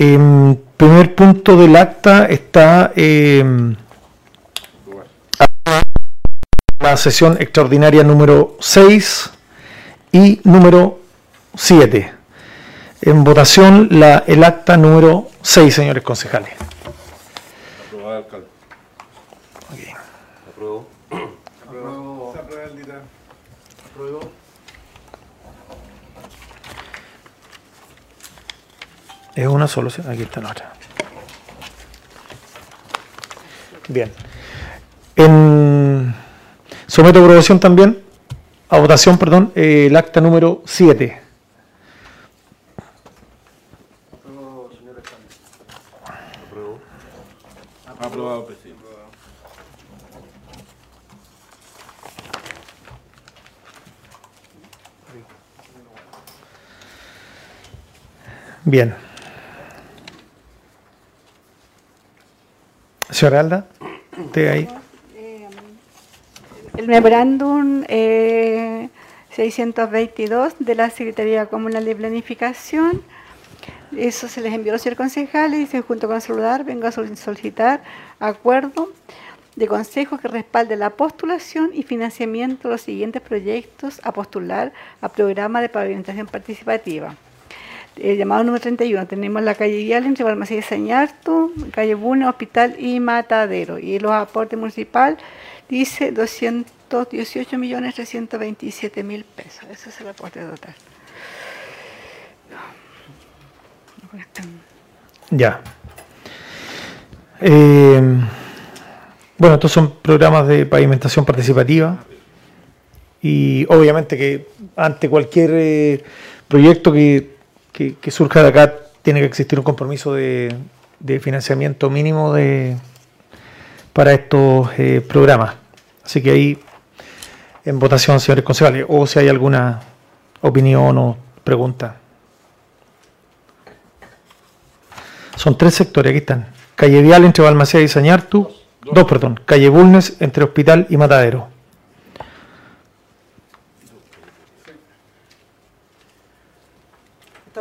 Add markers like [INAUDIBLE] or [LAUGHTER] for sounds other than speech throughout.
En primer punto del acta está em, la sesión extraordinaria número 6 y número 7. En votación la, el acta número 6, señores concejales. Aprobado, alcalde. Apruebo. Apruebo. Se aprueba el dictamen. Apruebo. Es una solución. Aquí está la otra. Bien. En, someto a aprobación también, a votación, perdón, el acta número 7. Apruebo, señor alcalde. Apruebo. Aprobado, presidente. Bien. Señora Alda, usted ahí. El memorándum eh, 622 de la Secretaría Comunal de Planificación, eso se les envió a los señores concejales y dice, junto con celular vengo a sol- solicitar acuerdo de consejo que respalde la postulación y financiamiento de los siguientes proyectos a postular a programa de pavimentación participativa. El llamado número 31, tenemos la calle Vial entre Balmaceda y Sañarto, calle Buna, Hospital y Matadero. Y los aportes municipal dice 218 millones 327 mil pesos. Ese es el aporte total. Ya. Eh, bueno, estos son programas de pavimentación participativa y obviamente que ante cualquier eh, proyecto que, que- que surja de acá tiene que existir un compromiso de, de financiamiento mínimo de, para estos eh, programas. Así que ahí en votación, señores concejales, o si hay alguna opinión o pregunta. Son tres sectores, aquí están. Calle Vial entre Balmaceda y Sañartu. Dos, perdón. Calle Bulnes entre Hospital y Matadero.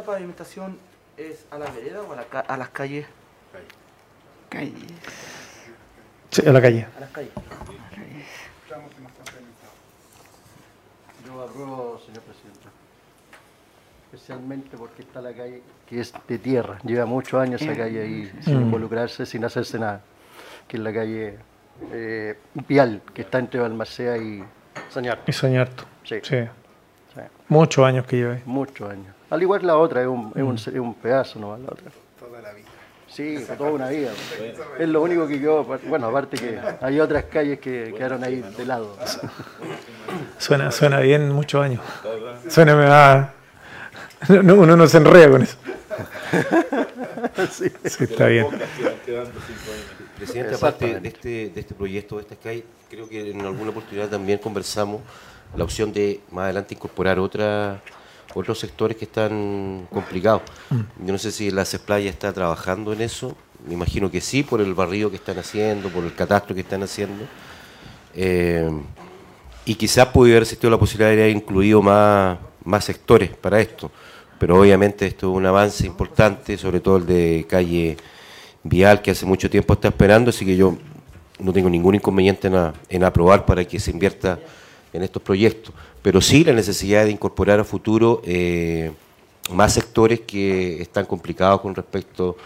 Pavimentación es a la vereda o a, la ca- a las calles? Calles. Sí, a la calle. A las calles. Yo apruebo, señor presidente. Especialmente porque está la calle que es de tierra. Lleva muchos años esa calle ahí sin involucrarse, sin hacerse nada. Que es la calle eh, Vial, que está entre Balmaceda y Sañar. Y Sañartu. Sí. Sí. Sí, Muchos años que lleve. muchos años. Al igual la otra, es un, es un, es un pedazo nomás la otra. Toda la vida. Sí, toda una vida. Es lo único que quedó. Bueno, aparte que hay otras calles que quedaron ahí de lado. Suena, suena bien, muchos años. Suena, me da- no, uno no se enreda con eso. Sí. Sí, está bien. Presidente, aparte de este, de este proyecto, de esta Sky, creo que en alguna oportunidad también conversamos la opción de más adelante incorporar otra, otros sectores que están complicados. Yo no sé si la CESPLAYA está trabajando en eso, me imagino que sí, por el barrido que están haciendo, por el catastro que están haciendo. Eh, y quizás pudiera haber existido la posibilidad de haber incluido más, más sectores para esto. Pero obviamente esto es un avance importante, sobre todo el de calle Vial, que hace mucho tiempo está esperando, así que yo no tengo ningún inconveniente en, a- en aprobar para que se invierta en estos proyectos. Pero sí la necesidad de incorporar a futuro eh, más sectores que están complicados con respecto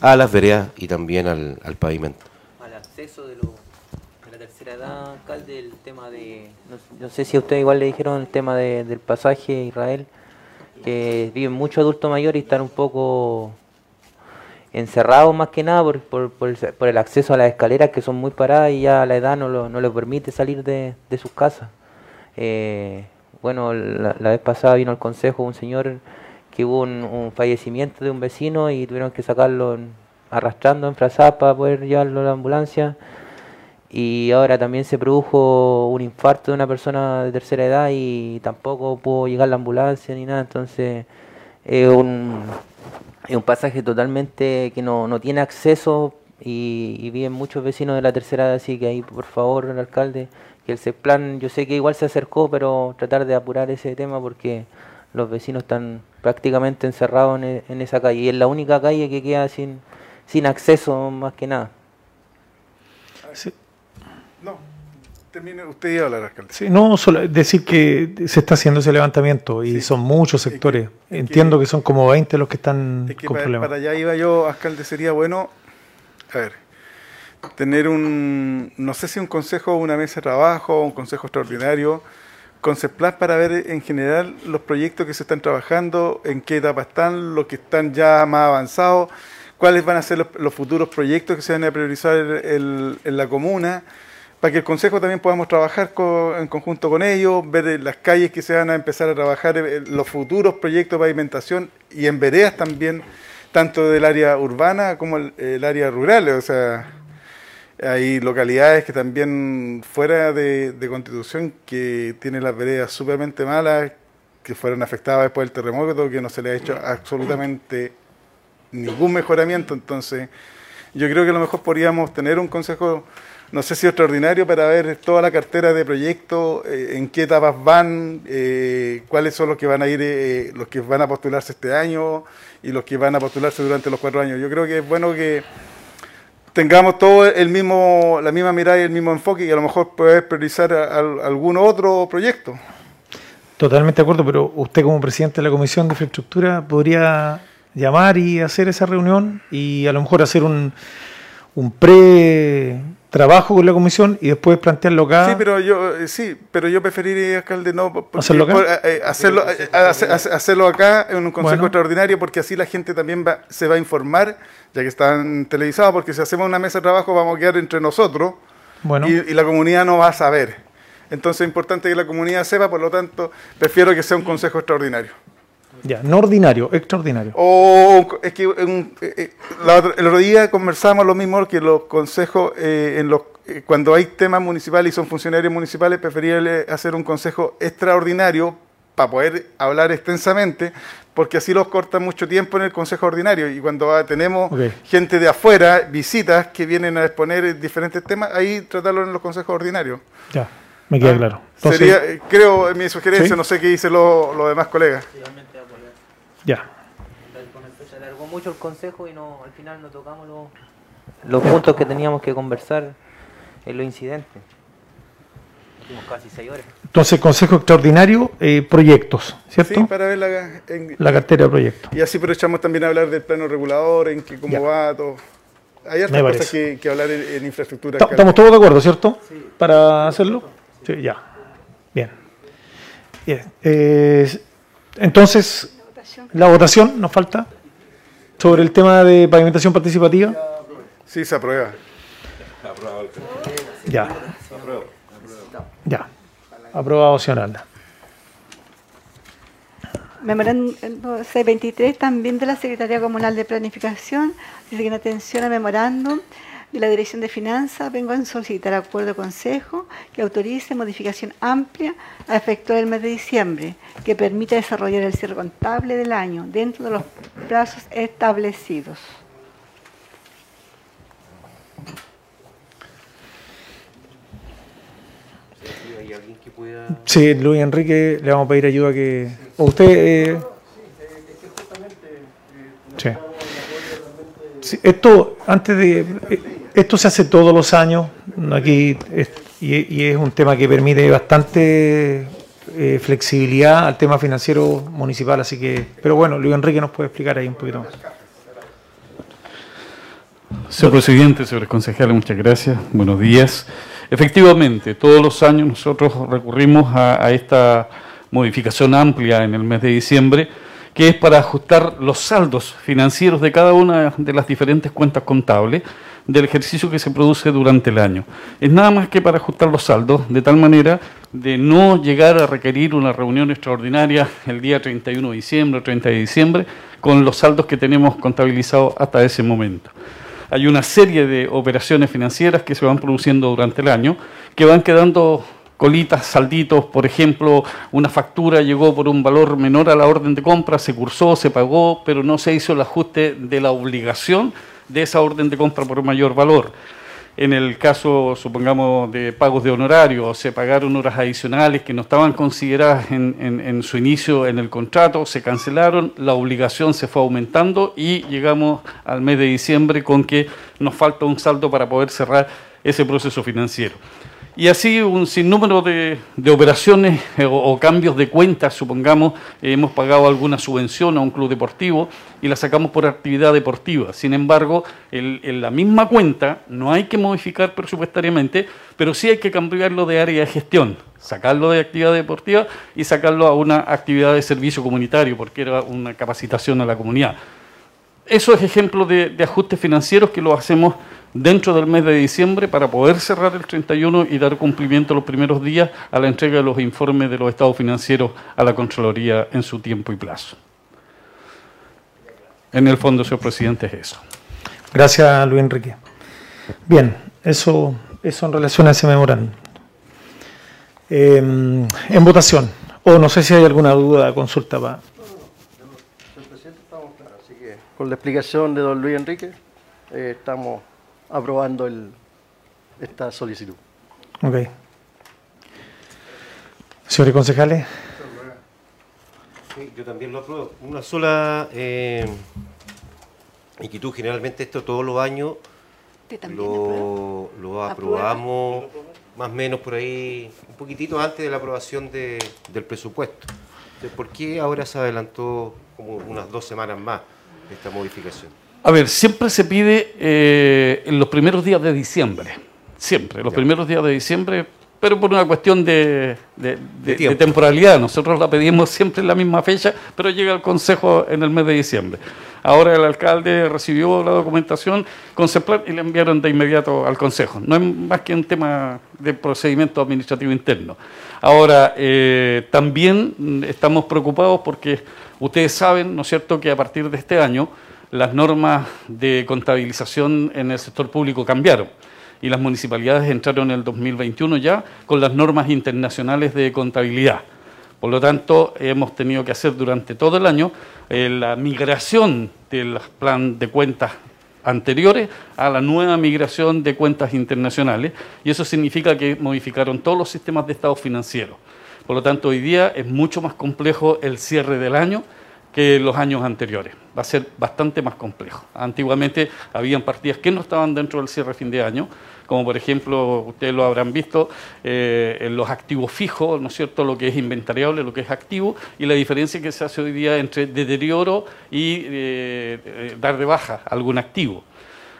a las veredas y también al, al pavimento. al acceso de, lo- de la tercera edad, alcalde, el tema de, no, sé- si a usted igual le dijeron el tema de- del pasaje a Israel, que viven muchos adultos mayores y están un poco encerrados más que nada por, por, por el, por el acceso a las escaleras que son muy paradas y ya la edad no, lo, no les permite salir de, de sus casas. Eh, bueno, la, vez pasada vino al consejo un señor que hubo un, fallecimiento de un vecino y tuvieron que sacarlo arrastrando en frazada para poder llevarlo a la ambulancia. Y ahora también se produjo un infarto de una persona de tercera edad y tampoco pudo llegar la ambulancia ni nada. Entonces es un, es un pasaje totalmente que no, no tiene acceso y, y viven muchos vecinos de la tercera edad. Así que ahí, por favor, el alcalde, que el CEPLAN, yo sé que igual se acercó, pero tratar de apurar ese tema porque los vecinos están prácticamente encerrados en, e- en esa calle. Y es la única calle que queda sin, sin acceso más que nada. Sí. No, termine, usted iba a hablar, alcalde. Sí, no, solo decir que se está haciendo ese levantamiento y Sí. son muchos Es que- sectores. es que- Entiendo que, son como 20 los que están Es que con para, problemas. para allá iba yo, alcalde, sería bueno, a ver, tener un, no sé si un consejo, una mesa de trabajo, un consejo extraordinario, con CEPLAS para ver en general los proyectos que se están trabajando, en qué etapa están, los que están ya más avanzados, cuáles van a ser los, los futuros proyectos que se van a priorizar en la comuna, para que el Consejo también podamos trabajar en conjunto con ellos, ver las calles que se van a empezar a trabajar, eh, los futuros proyectos de pavimentación y en veredas también, tanto del área urbana como el área rural. O sea, hay localidades que también fuera de, Constitución que tienen las veredas súpermente malas, que fueron afectadas después del terremoto, que no se le ha hecho absolutamente ningún mejoramiento. Entonces, yo creo que a lo mejor podríamos tener un consejo, no sé si extraordinario, para ver toda la cartera de proyectos, eh, en qué etapas van, eh, cuáles son los que van a ir, eh, los que van a postularse este año y los que van a postularse durante los cuatro años. Yo creo que es bueno que tengamos todo el mismo, la misma mirada y el mismo enfoque y a lo mejor poder priorizar algún otro proyecto. Totalmente de acuerdo, pero usted como presidente de la Comisión de Infraestructura podría llamar y hacer esa reunión y a lo mejor hacer un, un pre-trabajo con la comisión y después plantearlo acá. Sí, pero yo eh, sí, pero yo preferiría, alcalde, no ¿Hacerlo acá? por- eh, eh, hacerlo, eh, hace- hace- hacerlo acá en un consejo Bueno. extraordinario, porque así la gente también va- se va a informar, ya que están televisados, porque si hacemos una mesa de trabajo vamos a quedar entre nosotros Bueno, y, y la comunidad no va a saber. Entonces es importante que la comunidad sepa, por lo tanto, prefiero que sea un consejo extraordinario. Ya, no ordinario, extraordinario. O es que en- eh, eh, la el otro día conversamos lo mismo que los consejos, eh, en los, eh, cuando hay temas municipales y son funcionarios municipales, preferible hacer un consejo extraordinario para poder hablar extensamente, porque así los corta mucho tiempo en el consejo ordinario. Y cuando ah, tenemos gente de afuera, visitas que vienen a exponer diferentes temas, ahí tratarlo en los consejos ordinarios. Ya, me queda Ah, claro. Entonces, Sería, creo, en mi sugerencia, Sí. no sé qué dicen los los demás colegas. Ya. Se alargó mucho el consejo y no, al final no tocamos los, los puntos que teníamos que conversar en los incidentes. Tuvimos casi seis horas. Entonces, Consejo Extraordinario, eh, proyectos, ¿cierto? Sí, para ver la, en- La cartera de proyectos. Y así aprovechamos también a hablar del plano regulador, en que cómo Ya. va todo. Hay parece. cosas que, que hablar en, en infraestructura. ¿Estamos todos de acuerdo, cierto? Para hacerlo. Sí, ya. Bien. Bien. Eh, entonces, la votación nos falta sobre el tema de pavimentación participativa. Sí, se aprueba. Ya. Ya. Aprobado, señor Alda. Memorando C23 también de la Secretaría Comunal de Planificación, dice que en atención al memorándum de la Dirección de Finanzas vengo a solicitar acuerdo de consejo que autorice modificación amplia a efectuar el mes de diciembre, que permita desarrollar el cierre contable del año dentro de los plazos establecidos. ¿Hay alguien que pueda...? Sí, Luis Enrique, le vamos a pedir ayuda que... ¿O usted... eh, Sí. Sí, esto, antes de... eh, Esto se hace todos los años, aquí, y, y es un tema que permite bastante eh, flexibilidad al tema financiero municipal, así que... Pero bueno, Luis Enrique nos puede explicar ahí un poquito más. Señor presidente, señores concejales, muchas gracias. Buenos días. Efectivamente, todos los años nosotros recurrimos a esta modificación amplia en el mes de diciembre, que es para ajustar los saldos financieros de cada una de las diferentes cuentas contables del ejercicio que se produce durante el año. Es nada más que para ajustar los saldos, de tal manera de no llegar a requerir una reunión extraordinaria el día 31 de diciembre o 30 de diciembre con los saldos que tenemos contabilizados hasta ese momento hay una serie de operaciones financieras que se van produciendo durante el año, que van quedando colitas, salditos, por ejemplo, una factura llegó por un valor menor a la orden de compra, se cursó, se pagó, pero no se hizo el ajuste de la obligación de esa orden de compra por mayor valor. en el caso, supongamos, de pagos de honorarios, se pagaron horas adicionales que no estaban consideradas en, en, su inicio en el contrato, se cancelaron, la obligación se fue aumentando y llegamos al mes de diciembre con que nos falta un saldo para poder cerrar ese proceso financiero. Y así un sinnúmero de, de operaciones eh, o, cambios de cuentas, supongamos, hemos pagado alguna subvención a un club deportivo y la sacamos por actividad deportiva. Sin embargo, en la misma cuenta no hay que modificar presupuestariamente, pero sí hay que cambiarlo de área de gestión, sacarlo de actividad deportiva y sacarlo a una actividad de servicio comunitario, porque era una capacitación a la comunidad. Eso es ejemplo de ajustes financieros que lo hacemos dentro del mes de diciembre para poder cerrar el 31 y dar cumplimiento los primeros días a la entrega de los informes de los estados financieros a la Contraloría en su tiempo y plazo. En el fondo, señor presidente, es eso. Gracias, Luis Enrique. Bien, eso, eso en relación a ese memorando. Em, en votación, o no sé si hay alguna duda, consulta para... Señor presidente, estamos claros, así que con la explicación de don Luis Enrique, eh, estamos aprobando el, esta solicitud. Ok. Señores concejales. yo también lo apruebo. Una sola eh, inquietud. Generalmente esto todos los años lo, lo, aprobamos más o menos por ahí, un poquitito antes de la aprobación de, del presupuesto. ¿Por qué ahora se adelantó como unas dos semanas más esta modificación? A ver, siempre se pide eh, en los primeros días de diciembre, siempre, los primeros días de diciembre, pero por una cuestión de, temporalidad. Nosotros la pedimos siempre en la misma fecha, pero llega al Consejo en el mes de diciembre. Ahora el alcalde recibió la documentación con y le enviaron de inmediato al Consejo. No es más que un tema de procedimiento administrativo interno. Ahora, eh, también estamos preocupados porque ustedes saben, ¿no es cierto?, que a partir de este año las normas de contabilización en el sector público cambiaron y las municipalidades entraron en el 2021 ya con las normas internacionales de contabilidad. Por lo tanto, hemos tenido que hacer durante todo el año eh, la migración del plan de cuentas anteriores a la nueva migración de cuentas internacionales y eso significa que modificaron todos los sistemas de estado financiero. Por lo tanto, hoy día es mucho más complejo el cierre del año que los años anteriores. Va a ser bastante más complejo. Antiguamente habían partidas que no estaban dentro del cierre fin de año, como por ejemplo, ustedes lo habrán visto, eh, en los activos fijos, ¿no es cierto?, lo que es inventariable, lo que es activo, y la diferencia que se hace hoy día entre deterioro y eh, eh, dar de baja algún activo.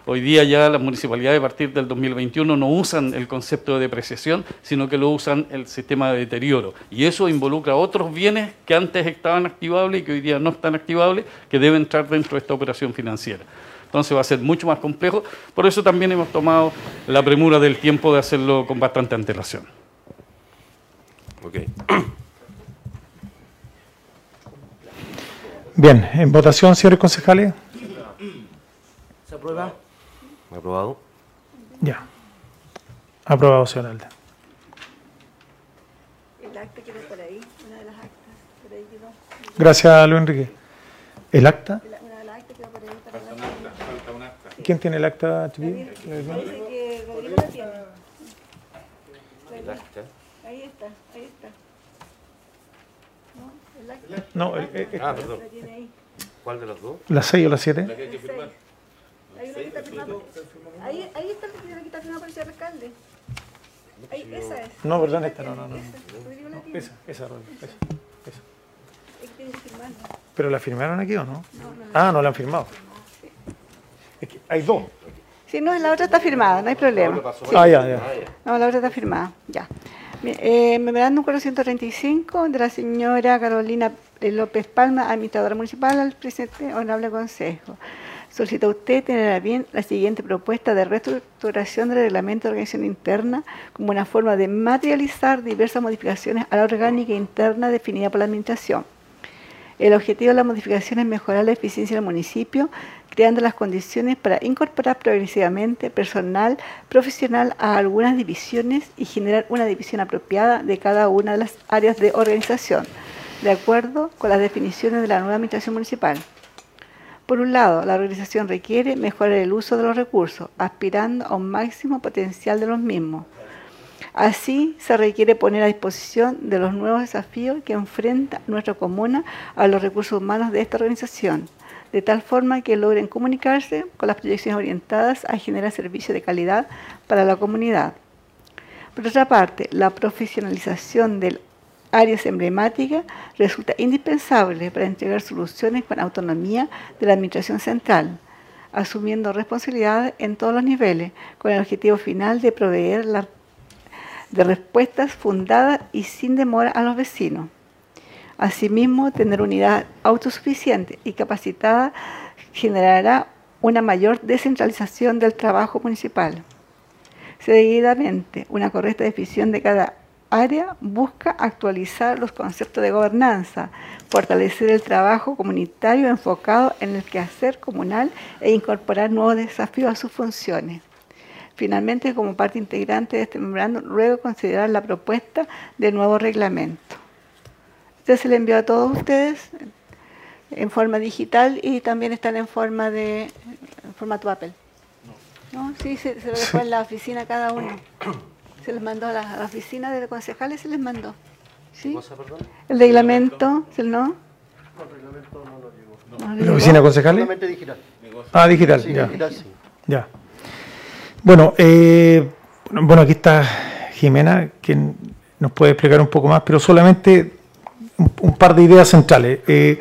Hoy día ya las municipalidades a partir del 2021 no usan el concepto de depreciación, sino que lo usan el sistema de deterioro. Y eso involucra otros bienes que antes estaban activables y que hoy día no están activables, que deben entrar dentro de esta operación financiera. Entonces va a ser mucho más complejo. Por eso también hemos tomado la premura del tiempo de hacerlo con bastante antelación. Bien, en votación, señores concejales. ¿Se aprueba? Aprobado. Ya. Aprobado, señor Alda. El acta quedó por ahí, una de las actas. Por ahí quedó. Gracias, Luis Enrique. ¿El acta? Una de las actas quedó por ahí. Falta un acta. Falta un acta. ¿Quién tiene el acta, Chiqui? Dice que Rodrigo la tiene. ¿El acta? Ahí está, ahí está. ¿No? ¿El acta? No, el, el, ah, perdón. ¿Cuál de los dos? ¿La 6 o la 7? La que hay que firmar. Que firmada. Ahí, ahí está la que está firmada por el señor alcalde. Ahí, esa es. No, perdón, esta no, no, no. Esa, esa, esa, esa. ¿Pero la firmaron aquí o no? Ah, no la han firmado. Es que hay dos. Sí, no, la otra está firmada, no hay problema. Ah, ya, ya. No, la otra está firmada, ya. Eh, memorándum 435 de la señora Carolina López Palma, administradora municipal, al presidente honorable consejo. Solicita usted tener a bien la siguiente propuesta de reestructuración del reglamento de organización interna como una forma de materializar diversas modificaciones a la orgánica interna definida por la Administración. El objetivo de la modificación es mejorar la eficiencia del municipio, creando las condiciones para incorporar progresivamente personal profesional a algunas divisiones y generar una división apropiada de cada una de las áreas de organización, de acuerdo con las definiciones de la nueva Administración Municipal. Por un lado, la organización requiere mejorar el uso de los recursos, aspirando a un máximo potencial de los mismos. Así, se requiere poner a disposición de los nuevos desafíos que enfrenta nuestra comuna a los recursos humanos de esta organización, de tal forma que logren comunicarse con las proyecciones orientadas a generar servicios de calidad para la comunidad. Por otra parte, la profesionalización del áreas emblemáticas resulta indispensable para entregar soluciones con autonomía de la Administración Central, asumiendo responsabilidad en todos los niveles, con el objetivo final de proveer de respuestas fundadas y sin demora a los vecinos. Asimismo, tener unidad autosuficiente y capacitada generará una mayor descentralización del trabajo municipal. Seguidamente, una correcta definición de cada área busca actualizar los conceptos de gobernanza, fortalecer el trabajo comunitario enfocado en el quehacer comunal e incorporar nuevos desafíos a sus funciones. Finalmente, como parte integrante de este memorando, ruego considerar la propuesta de nuevo reglamento. Este se le envió a todos ustedes en forma digital y también están en forma de en formato papel. No, sí, se, se lo dejó en la oficina cada uno. [COUGHS] Se les mandó a la, oficina de concejales, se les mandó. ¿Sí? El reglamento, ¿no? El reglamento no lo llegó. ¿La oficina de concejales? digital. Ah, digital, ya. Ya. Bueno, eh, bueno, aquí está Jimena, quien nos puede explicar un poco más, pero solamente un, par de ideas centrales. Eh,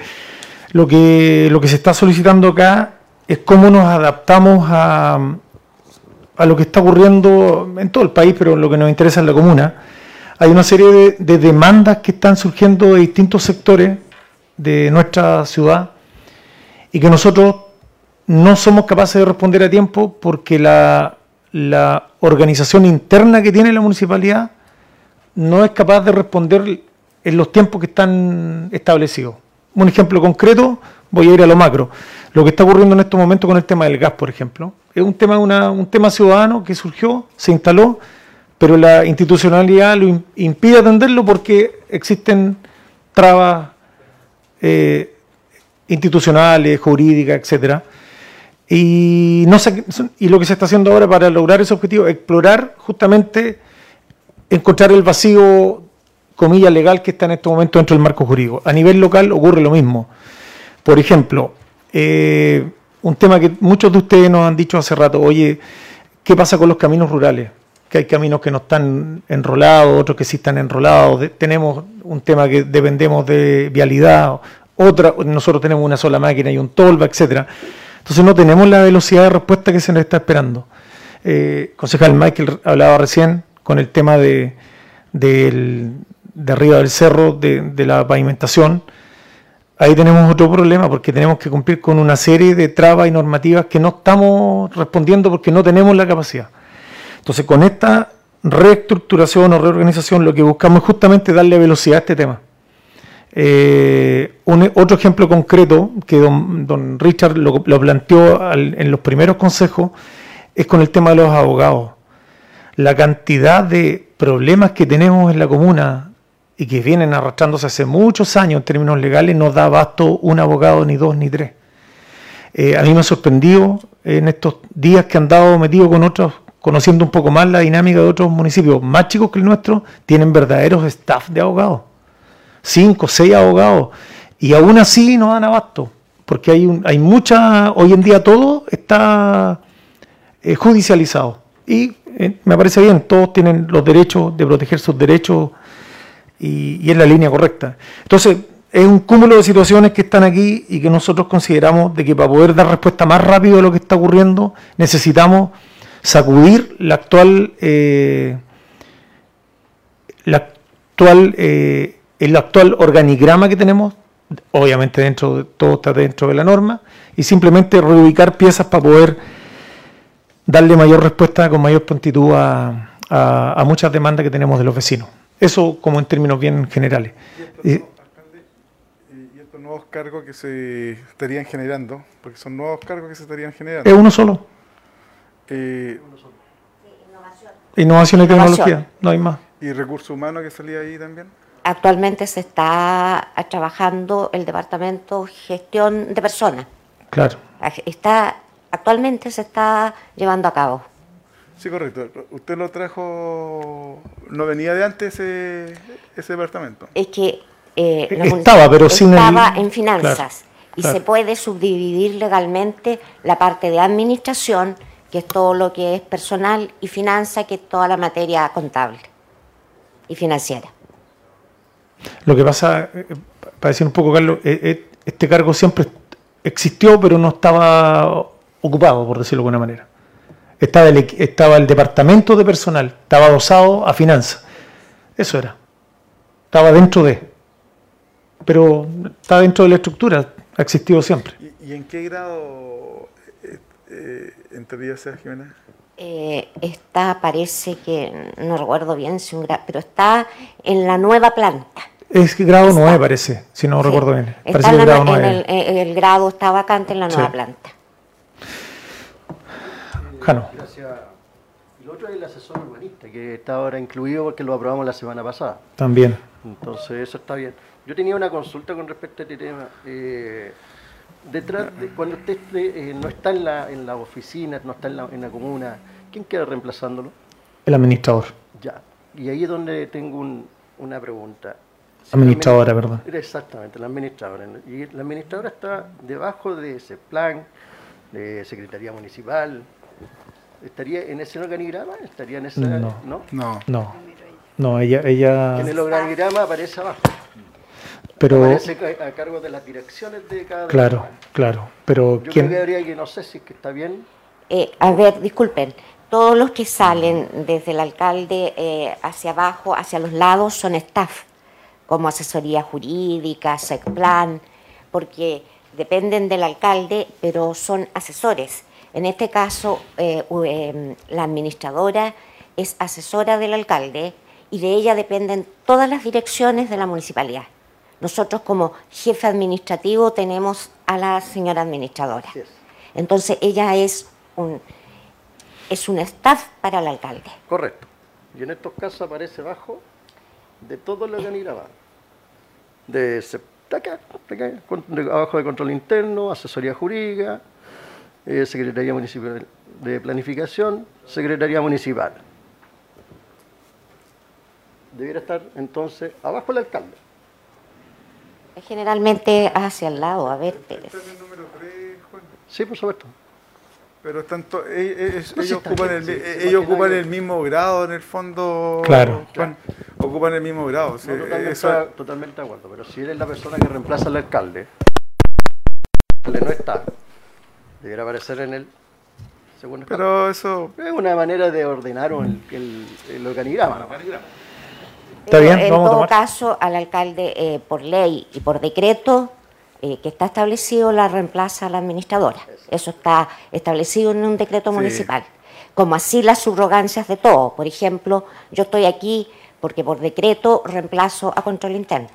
lo, que, lo que se está solicitando acá es cómo nos adaptamos a, a lo que está ocurriendo en todo el país, pero lo que nos interesa en la comuna. Hay una serie de, demandas que están surgiendo de distintos sectores de nuestra ciudad y que nosotros no somos capaces de responder a tiempo porque la, la organización interna que tiene la municipalidad no es capaz de responder en los tiempos que están establecidos. Un ejemplo concreto, voy a ir a lo macro. Lo que está ocurriendo en estos momentos con el tema del gas, por ejemplo es un tema, un tema ciudadano que surgió, se instaló, pero la institucionalidad lo impide atenderlo porque existen trabas eh, institucionales, jurídicas, etcétera. Y, no y lo que se está haciendo ahora para lograr ese objetivo, explorar justamente, encontrar el vacío, comilla, legal que está en este momento dentro del marco jurídico. A nivel local ocurre lo mismo. Por ejemplo, eh, un tema que muchos de ustedes nos han dicho hace rato, oye, ¿qué pasa con los caminos rurales? Que hay caminos que no están enrolados, otros que sí están enrolados, tenemos un tema que dependemos de vialidad, otra, nosotros tenemos una sola máquina y un tolva, etcétera. Entonces no tenemos la velocidad de respuesta que se nos está esperando. Eh, concejal Michael hablaba recién con el tema de, de arriba del cerro, de, de la pavimentación ahí tenemos otro problema porque tenemos que cumplir con una serie de trabas y normativas que no estamos respondiendo porque no tenemos la capacidad. Entonces, con esta reestructuración o reorganización, lo que buscamos es justamente darle velocidad a este tema. Eh, otro ejemplo concreto que don, Richard lo, planteó en los primeros consejos es con el tema de los abogados. La cantidad de problemas que tenemos en la comuna y que vienen arrastrándose hace muchos años en términos legales, no da abasto un abogado, ni dos, ni tres. Eh, a mí me ha sorprendido en estos días que han dado metido con otros, conociendo un poco más la dinámica de otros municipios más chicos que el nuestro, tienen verdaderos staff de abogados. Cinco, seis abogados. Y aún así no dan abasto. Porque hay, hay mucha, hoy en día todo está eh, judicializado. Y eh, me parece bien, todos tienen los derechos de proteger sus derechos y, es la línea correcta. Entonces, es un cúmulo de situaciones que están aquí y que nosotros consideramos de que para poder dar respuesta más rápido a lo que está ocurriendo necesitamos sacudir la actual eh, la actual eh, el actual organigrama que tenemos obviamente dentro de, todo está dentro de la norma y simplemente reubicar piezas para poder darle mayor respuesta con mayor prontitud a muchas demandas que tenemos de los vecinos eso como en términos bien generales. ¿Y estos, nuevos, cargos que se estarían generando? Porque son nuevos cargos que se estarían generando. ¿Es uno solo? Eh, Innovación y tecnología, no hay más. ¿Y recursos humanos que salía ahí también? Actualmente se está trabajando el departamento gestión de personas. Claro. Está, actualmente se está llevando a cabo. Sí, correcto. ¿Usted lo trajo, no venía de antes ese, ese departamento? Es que eh, la Estaba, pero sin el- estaba en finanzas Claro, y claro. se puede subdividir legalmente la parte de administración, que es todo lo que es personal, y finanza, que es toda la materia contable y financiera. Lo que pasa, eh, para decir un poco, Carlos, eh, eh, este cargo siempre existió, pero no estaba ocupado, por decirlo de alguna manera. Estaba el, equi- estaba el departamento de personal, estaba adosado a finanzas. Eso era. Estaba dentro de. Pero está dentro de la estructura, ha existido siempre. ¿Y, y en qué grado eh, eh, esa Jimena? Eh, está, parece que, no recuerdo bien si un pero está en la nueva planta. Es que grado Está. 9 parece, si no Sí. recuerdo bien. Está Parece en que la grado nue- en 9. el, eh, el grado está vacante en la Sí. nueva planta. Jano. Gracias. Lo otro es el asesor urbanista, que está ahora incluido porque lo aprobamos la semana pasada. También. Entonces, eso está bien. Yo tenía una consulta con respecto a este tema. Eh, detrás de, cuando usted eh, no está en la, en la oficina, no está en la, en la comuna, ¿quién queda reemplazándolo? El administrador. Ya. Y ahí es donde tengo un- una pregunta. Si Administradora, perdón. Exactamente, la administradora. Y la administradora está debajo de ese plan, de Secretaría Municipal. ¿Estaría en ese organigrama? ¿Estaría en esa...? No. ¿No? No. No. No, ella, ella En el organigrama aparece abajo. pero Aparece a cargo de las direcciones de cada claro, claro, pero Yo creo quién que habría que, no sé si es que está bien. Eh, a ver, disculpen, todos los que salen desde el alcalde eh, hacia abajo, hacia los lados, son staff, como asesoría jurídica, SECPLAN, porque dependen del alcalde, pero son asesores. En este caso, eh, em, la administradora es asesora del alcalde y de ella dependen todas las direcciones de la municipalidad. Nosotros como jefe administrativo tenemos a la señora administradora. Entonces ella es un, es un staff para el alcalde. Correcto. Y en estos casos aparece abajo de todo el organigrama. De, de acá, de acá, abajo de control interno, asesoría jurídica, eh, Secretaría Municipal de Planificación, Secretaría Municipal. Debiera estar entonces abajo el alcalde. Generalmente hacia el lado, a ver, Pérez. Está en el número 3, Juan. Sí, por supuesto. Pero tanto, es- No, sí ellos está ocupan, bien, el, sí, mi- sí, eh, más ellos ocupan nada el mismo grado en el fondo. Claro. Juan. Ocupan el mismo grado. sí, No, totalmente, eso- totalmente de acuerdo. Pero si eres la persona que reemplaza al alcalde, el alcalde no está, debiera aparecer en el segundo escalón. pero eso. Es una manera de ordenar el, el, el organigrama. ¿no? Está Pero bien, en vamos a todo tomar. caso, al alcalde eh, por ley y por decreto eh, que está establecido la reemplaza la administradora. Eso está establecido en un decreto Sí. municipal. Como así las subrogancias de todo. Por ejemplo, yo estoy aquí porque por decreto reemplazo a control interno.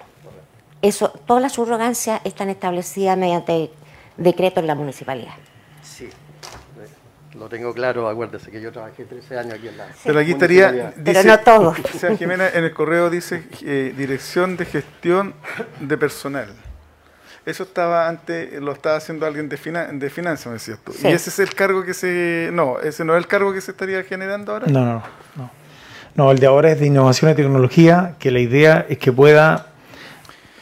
Eso, todas las subrogancias están establecidas mediante decreto en la municipalidad. Sí. Lo tengo claro, acuérdese que yo trabajé 13 años aquí en la. Pero aquí estaría. Pero no todo. O [LAUGHS] sea, Jimena, en el correo dice eh, Dirección de Gestión de Personal. Eso estaba antes, lo estaba haciendo alguien de, fina- de finanzas, me decías tú. Sí. Y ese es el cargo que se. No, ese no es el cargo que se estaría generando ahora. No, no, no. No, el de ahora es de innovación y tecnología, que la idea es que pueda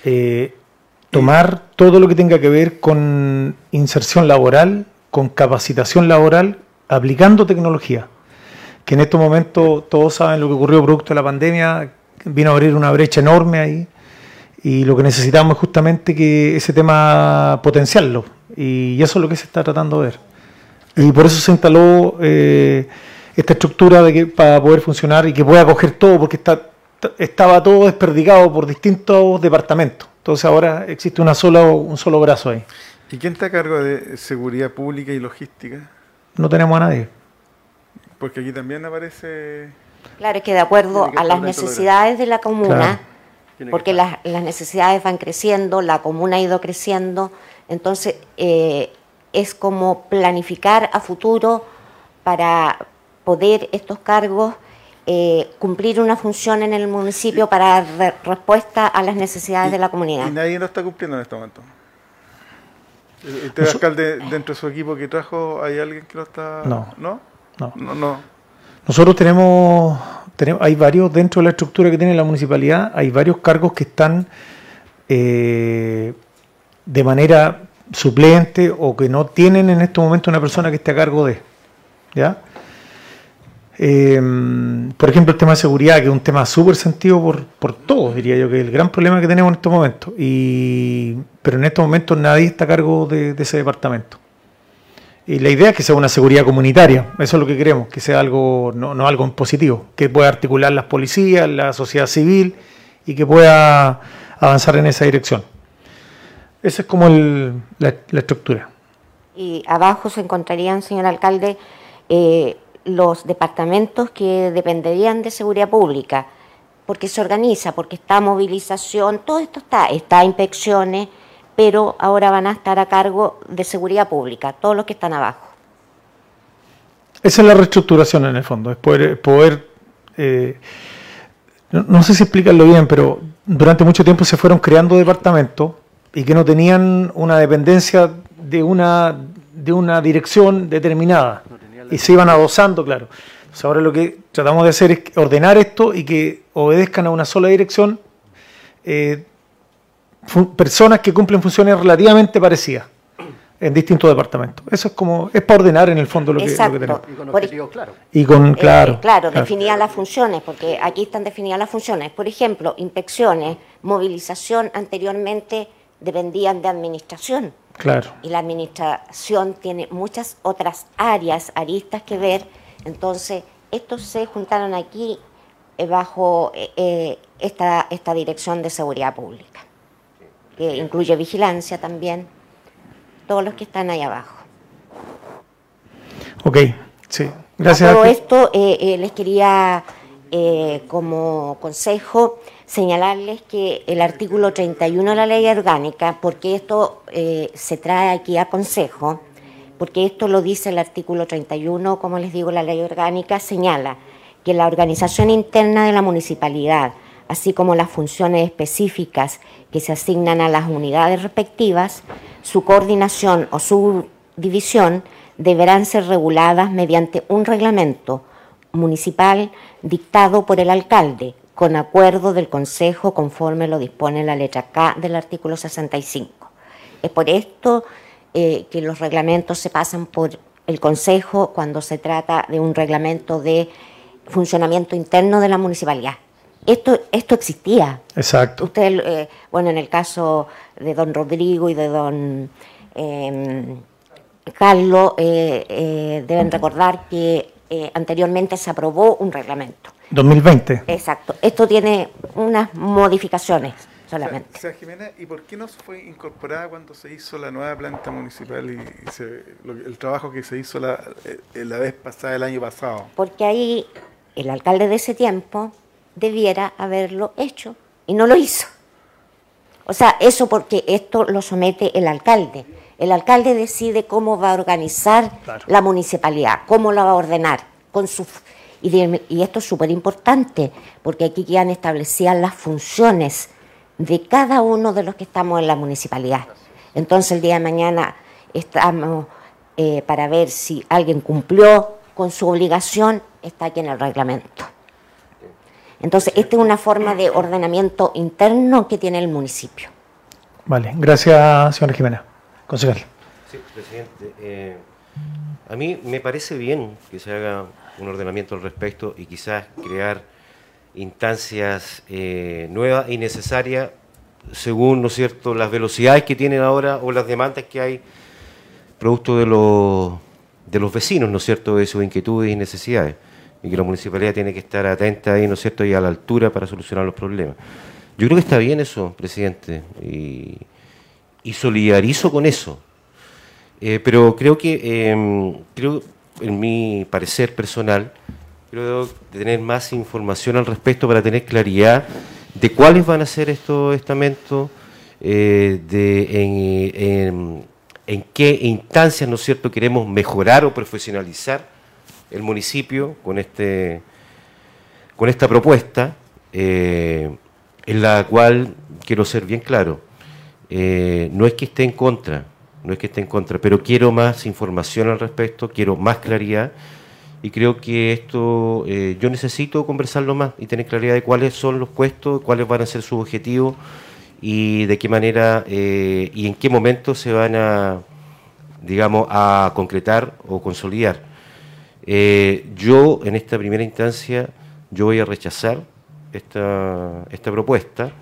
eh, tomar todo lo que tenga que ver con inserción laboral, con capacitación laboral, aplicando tecnología. Que en estos momentos todos saben lo que ocurrió producto de la pandemia, vino a abrir una brecha enorme ahí, y lo que necesitamos es justamente que ese tema potenciarlo, y eso es lo que se está tratando de ver. Y por eso se instaló eh, esta estructura para poder funcionar y que pueda coger todo, porque estaba todo desperdigado por distintos departamentos. Entonces ahora existe un solo brazo ahí. ¿Y quién está a cargo de seguridad pública y logística? No tenemos a nadie. Porque aquí también aparece. Claro, es que de acuerdo que a las necesidades de la comuna, Claro. Porque las, las necesidades van creciendo, la comuna ha ido creciendo, entonces eh, es como planificar a futuro para poder estos cargos eh, cumplir una función en el municipio para dar re- respuesta a las necesidades de la Y comunidad. nadie lo está cumpliendo en este momento. ¿Usted, Noso- alcalde, dentro de su equipo que trajo, hay alguien que lo está...? No. ¿No? No. No, no. Nosotros tenemos, tenemos, hay varios dentro de la estructura que tiene la municipalidad, hay varios cargos que están eh, de manera suplente o que no tienen en este momento una persona que esté a cargo de. ¿Ya? Eh, por ejemplo, el tema de seguridad, que es un tema súper sentido por, por todos, diría yo, que es el gran problema que tenemos en estos momentos. Y, pero en estos momentos nadie está a cargo de, ese departamento. Y la idea es que sea una seguridad comunitaria, eso es lo que queremos, que sea algo, no, no algo positivo, que pueda articular las policías, la sociedad civil y que pueda avanzar en esa dirección. Esa es como el- la, la estructura. Y abajo se encontrarían, señor alcalde, eh, los departamentos que dependerían de seguridad pública, porque se organiza, porque está movilización, todo esto está, está inspecciones, pero ahora van a estar a cargo de seguridad pública, todos los que están abajo. Esa es la reestructuración en el fondo, es poder, eh, no, no sé si explicarlo bien, pero durante mucho tiempo se fueron creando departamentos y que no tenían una dependencia de una, de una dirección determinada y se iban adosando, claro. Entonces ahora lo que tratamos de hacer es ordenar esto y que obedezcan a una sola dirección eh, personas que cumplen funciones relativamente parecidas en distintos departamentos. Eso es como, es para ordenar en el fondo lo que, lo que Exacto. tenemos. Y con objetivos claros. Y con, Eh, claro. claro, definidas las funciones, porque aquí están definidas las funciones. Por ejemplo, inspecciones, movilización anteriormente dependían de administración. Claro. y la administración tiene muchas otras áreas, aristas que ver. Entonces, estos se juntaron aquí eh, bajo eh, eh, esta, esta dirección de seguridad pública, que incluye vigilancia también, todos los que están ahí abajo. Ok, sí. Gracias. A todo esto eh, les quería, como consejo, señalarles que el artículo 31 de la ley orgánica, porque esto eh, se trae aquí a consejo, porque esto lo dice el artículo 31, como les digo, la ley orgánica señala que la organización interna de la municipalidad, así como las funciones específicas que se asignan a las unidades respectivas, su coordinación o subdivisión deberán ser reguladas mediante un reglamento municipal dictado por el alcalde, con acuerdo del Consejo conforme lo dispone la letra K del artículo 65. Es por esto eh, que los reglamentos se pasan por el Consejo cuando se trata de un reglamento de funcionamiento interno de la municipalidad. Esto, esto existía. Exacto. Usted, eh, bueno, en el caso de don Rodrigo y de don eh, Carlos, eh, deben recordar que anteriormente se aprobó un reglamento. 2020. Exacto. Esto tiene unas modificaciones O solamente. sea, Jimena, ¿y por qué no fue incorporada cuando se hizo la nueva planta municipal y, y se- lo- el trabajo que se hizo la, eh, la vez pasada, el año pasado? Porque ahí el alcalde de ese tiempo debiera haberlo hecho y no lo hizo. O sea, eso porque esto lo somete el alcalde. El alcalde decide cómo va a organizar la municipalidad, cómo la va a ordenar. Con su, y, de- y esto es súper importante, porque aquí quedan establecidas las funciones de cada uno de los que estamos en la municipalidad. Entonces el día de mañana estamos eh, para ver si alguien cumplió con su obligación, está aquí en el reglamento. Entonces, esta es una forma de ordenamiento interno que tiene el municipio. Vale, gracias, señora Jimena. Concejal. Sí, presidente. eh, a mí me parece bien que se haga un ordenamiento al respecto y quizás crear instancias eh, nuevas y necesarias según, ¿no es cierto?, las velocidades que tienen ahora o las demandas que hay producto de los, de los vecinos, ¿no es cierto?, de sus inquietudes y necesidades. Y que la municipalidad tiene que estar atenta ahí, ¿no es cierto?, y a la altura para solucionar los problemas. Yo creo que está bien eso, presidente, y, y solidarizo con eso. Eh, pero creo que, eh, creo, en mi parecer personal, creo de tener más información al respecto para tener claridad de cuáles van a ser estos estamentos, eh, de en qué instancias, ¿no es cierto?, queremos mejorar o profesionalizar el municipio con este con esta propuesta, eh, en la cual quiero ser bien claro, eh, no es que esté en contra, no es que esté en contra, pero quiero más información al respecto, quiero más claridad y creo que esto eh, yo necesito conversarlo más y tener claridad de cuáles son los puestos, cuáles van a ser sus objetivos y de qué manera eh, y en qué momento se van a, digamos, a concretar o consolidar. Eh, yo en esta primera instancia yo voy a rechazar esta, esta propuesta,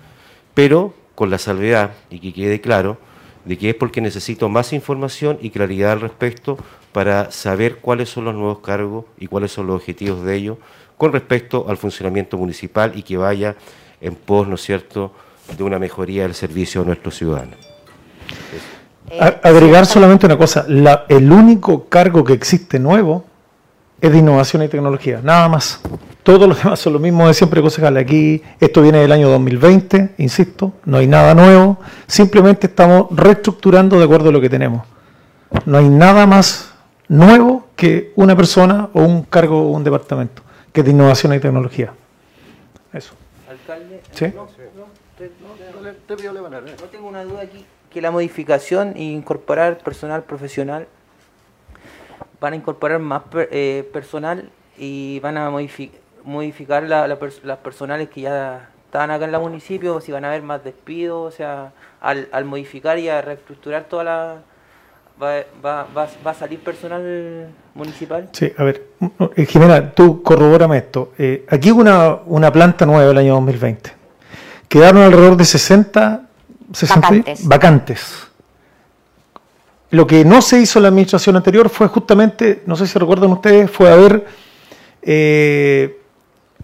pero con la salvedad y que quede claro de que es porque necesito más información y claridad al respecto para saber cuáles son los nuevos cargos y cuáles son los objetivos de ellos con respecto al funcionamiento municipal y que vaya en pos, ¿no es cierto?, de una mejoría del servicio a nuestros ciudadanos. agregar solamente una cosa, el único cargo que existe nuevo es de innovación y tecnología, nada más. Todos los demás son lo mismo de siempre, concejal. Aquí esto viene del año 2020, insisto, no hay nada nuevo, simplemente estamos reestructurando de acuerdo a lo que tenemos. No hay nada más nuevo que una persona o un cargo o un departamento, que es de innovación y tecnología. Eso. Alcalde, ¿Sí? no, tengo una duda aquí, que la modificación e incorporar personal profesional, van a incorporar más eh, personal y van a modificar modificar la, las personales que ya estaban acá en la municipio, si van a haber más despidos, o sea, al, al modificar y a reestructurar toda la... Va, va, va, a salir personal municipal? Sí, a ver, eh, Jimena, tú corrobórame esto. Eh, aquí hubo una, una planta nueva el año 2020. Quedaron alrededor de 60, 60 vacantes. vacantes. Lo que no se hizo en la administración anterior fue justamente, no sé si recuerdan ustedes, fue haber eh,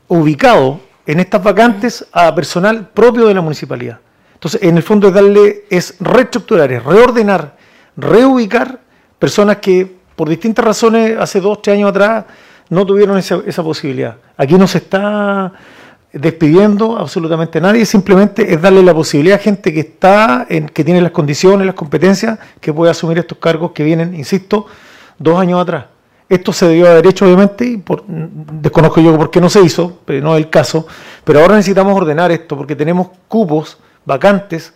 ubicado en estas vacantes a personal propio de la municipalidad. Entonces, en el fondo es darle, es reestructurar, es reordenar, reubicar personas que por distintas razones hace dos, tres años atrás no tuvieron esa, esa posibilidad. Aquí no se está despidiendo absolutamente nadie, simplemente es darle la posibilidad a gente que está, en, que tiene las condiciones, las competencias, que puede asumir estos cargos que vienen, insisto, dos años atrás. Esto se debió haber hecho, obviamente, y por, desconozco yo por qué no se hizo, pero no es el caso. Pero ahora necesitamos ordenar esto porque tenemos cupos vacantes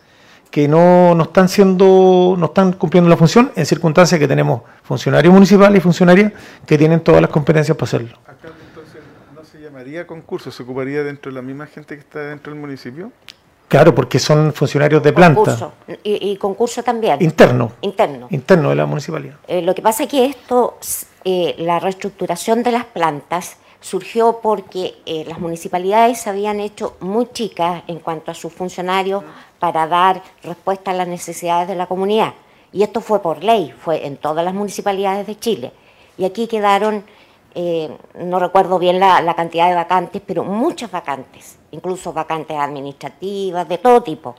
que no, no, están siendo, no están cumpliendo la función en circunstancias que tenemos funcionarios municipales y funcionarias que tienen todas las competencias para hacerlo. Acá entonces no se llamaría concurso, se ocuparía dentro de la misma gente que está dentro del municipio. Claro, porque son funcionarios de planta. Concurso. Y, concurso también. Interno. Interno. Interno de la municipalidad. Eh, lo que pasa es que esto, eh, la reestructuración de las plantas surgió porque eh, las municipalidades se habían hecho muy chicas en cuanto a sus funcionarios para dar respuesta a las necesidades de la comunidad. Y esto fue por ley, fue en todas las municipalidades de Chile. Y aquí quedaron eh, no recuerdo bien la, cantidad de vacantes, pero muchas vacantes, incluso vacantes administrativas, de todo tipo.